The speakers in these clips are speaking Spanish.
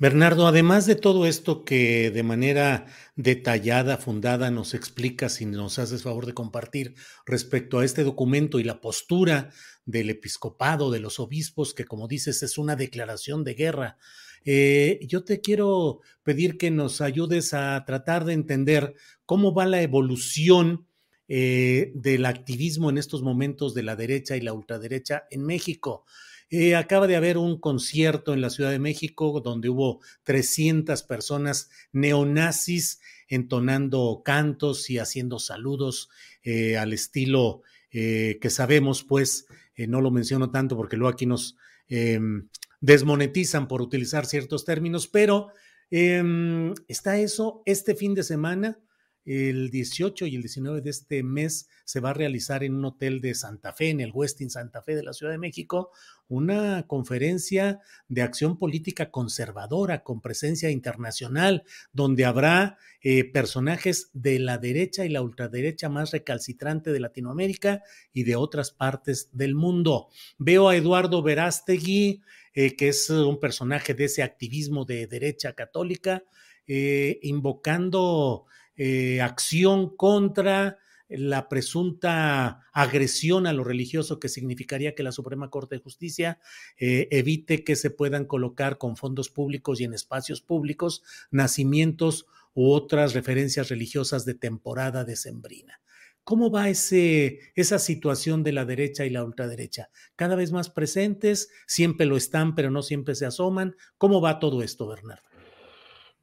Bernardo, además de todo esto que de manera detallada, fundada, nos explica, si nos haces favor de compartir respecto a este documento y la postura del episcopado, de los obispos, que como dices es una declaración de guerra, eh, yo te quiero pedir que nos ayudes a tratar de entender cómo va la evolución eh, del activismo en estos momentos de la derecha y la ultraderecha en México. Eh, acaba de haber un concierto en la Ciudad de México donde hubo 300 personas neonazis entonando cantos y haciendo saludos eh, al estilo eh, que sabemos, pues, no lo menciono tanto porque luego aquí nos em, desmonetizan por utilizar ciertos términos, pero em, está eso este fin de semana el 18 y el 19 de este mes se va a realizar en un hotel de Santa Fe, en el Westin Santa Fe de la Ciudad de México, una conferencia de acción política conservadora con presencia internacional, donde habrá eh, personajes de la derecha y la ultraderecha más recalcitrante de Latinoamérica y de otras partes del mundo. Veo a Eduardo Verástegui, eh, que es un personaje de ese activismo de derecha católica, eh, invocando eh, acción contra la presunta agresión a lo religioso que significaría que la Suprema Corte de Justicia eh, evite que se puedan colocar con fondos públicos y en espacios públicos nacimientos u otras referencias religiosas de temporada decembrina. ¿Cómo va esa situación de la derecha y la ultraderecha? ¿Cada vez más presentes? ¿Siempre lo están, pero no siempre se asoman? ¿Cómo va todo esto, Bernardo?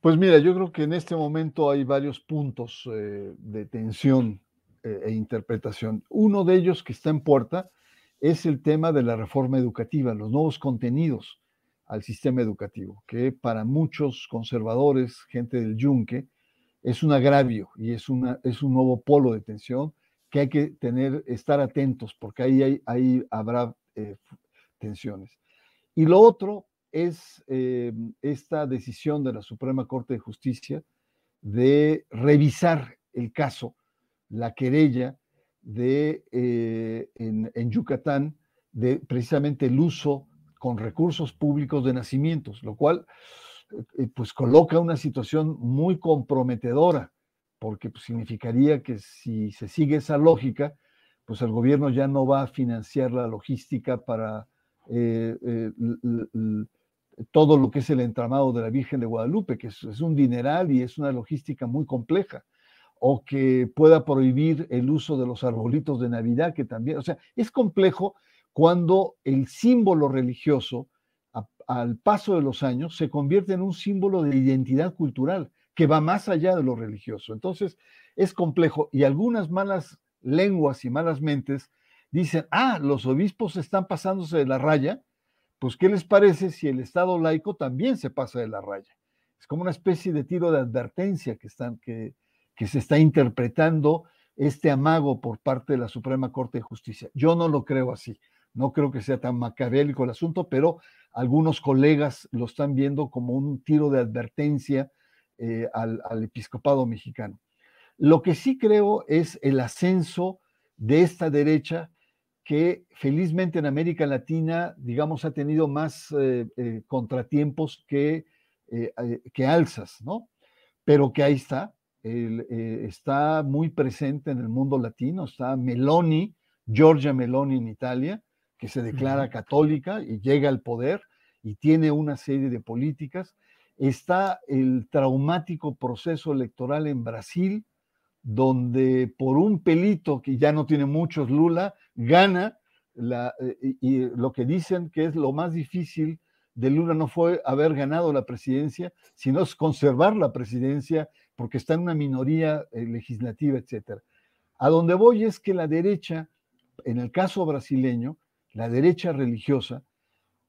Pues mira, yo creo que en este momento hay varios puntos eh, de tensión eh, e interpretación. Uno de ellos que está en puerta es el tema de la reforma educativa, los nuevos contenidos al sistema educativo, que para muchos conservadores, gente del yunque, es un agravio y es, una, es un nuevo polo de tensión que hay que tener, estar atentos, porque ahí, ahí habrá eh, tensiones. Y lo otro es eh, esta decisión de la Suprema Corte de Justicia de revisar el caso, la querella de, eh, en, Yucatán de precisamente el uso con recursos públicos de nacimientos, lo cual eh, pues coloca una situación muy comprometedora, porque pues, significaría que si se sigue esa lógica, pues el gobierno ya no va a financiar la logística para todo lo que es el entramado de la Virgen de Guadalupe, que es, un dineral y es una logística muy compleja, o que pueda prohibir el uso de los arbolitos de Navidad, que también, o sea, es complejo cuando el símbolo religioso, al paso de los años, se convierte en un símbolo de identidad cultural que va más allá de lo religioso. Entonces, es complejo y algunas malas lenguas y malas mentes dicen, ah, los obispos están pasándose de la raya, pues ¿qué les parece si el Estado laico también se pasa de la raya? Es como una especie de tiro de advertencia que, están, que, que se está interpretando este amago por parte de la Suprema Corte de Justicia. Yo no lo creo así, no creo que sea tan macabélico el asunto, pero algunos colegas lo están viendo como un tiro de advertencia eh, al, al episcopado mexicano. Lo que sí creo es el ascenso de esta derecha que felizmente en América Latina, digamos, ha tenido más eh, eh, contratiempos que eh, que alzas, ¿no? Pero que ahí está, está muy presente en el mundo latino, está Meloni, Giorgia Meloni en Italia, que se declara católica y llega al poder y tiene una serie de políticas. Está el traumático proceso electoral en Brasil, donde por un pelito que ya no tiene muchos Lula, gana eh, y, lo que dicen que es lo más difícil de Lula no fue haber ganado la presidencia, sino es conservar la presidencia porque está en una minoría eh, legislativa, etc. A donde voy es que la derecha, en el caso brasileño, la derecha religiosa,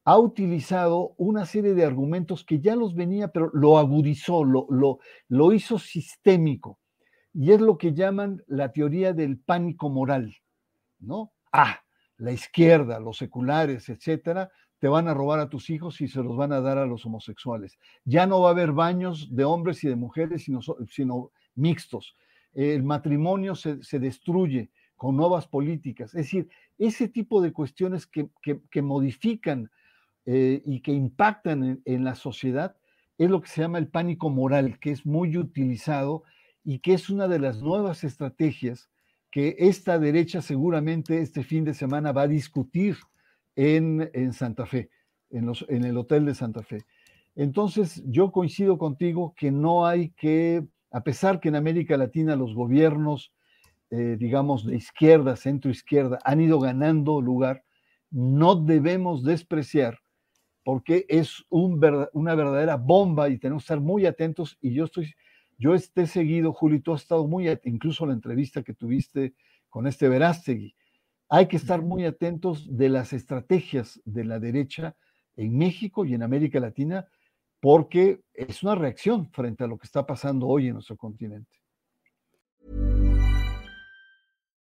ha utilizado una serie de argumentos que ya los venía, pero lo agudizó, lo, lo, lo hizo sistémico. Y es lo que llaman la teoría del pánico moral, ¿no? Ah, la izquierda, los seculares, etcétera, te van a robar a tus hijos y se los van a dar a los homosexuales. Ya no va a haber baños de hombres y de mujeres, sino, mixtos. El matrimonio se, destruye con nuevas políticas. Es decir, ese tipo de cuestiones que, modifican eh, y que impactan en, la sociedad es lo que se llama el pánico moral, que es muy utilizado y que es una de las nuevas estrategias que esta derecha seguramente este fin de semana va a discutir en, en Santa Fe, en, los, en el Hotel de Santa Fe. Entonces, yo coincido contigo que no hay que, a pesar que en América Latina los gobiernos, eh, digamos, de izquierda, centro izquierda, han ido ganando lugar, no debemos despreciar porque es un, una verdadera bomba y tenemos que estar muy atentos y yo estoy, yo esté seguido, Juli, tú has estado muy, incluso la entrevista que tuviste con este Verástegui, hay que estar muy atentos de las estrategias de la derecha en México y en América Latina, porque es una reacción frente a lo que está pasando hoy en nuestro continente.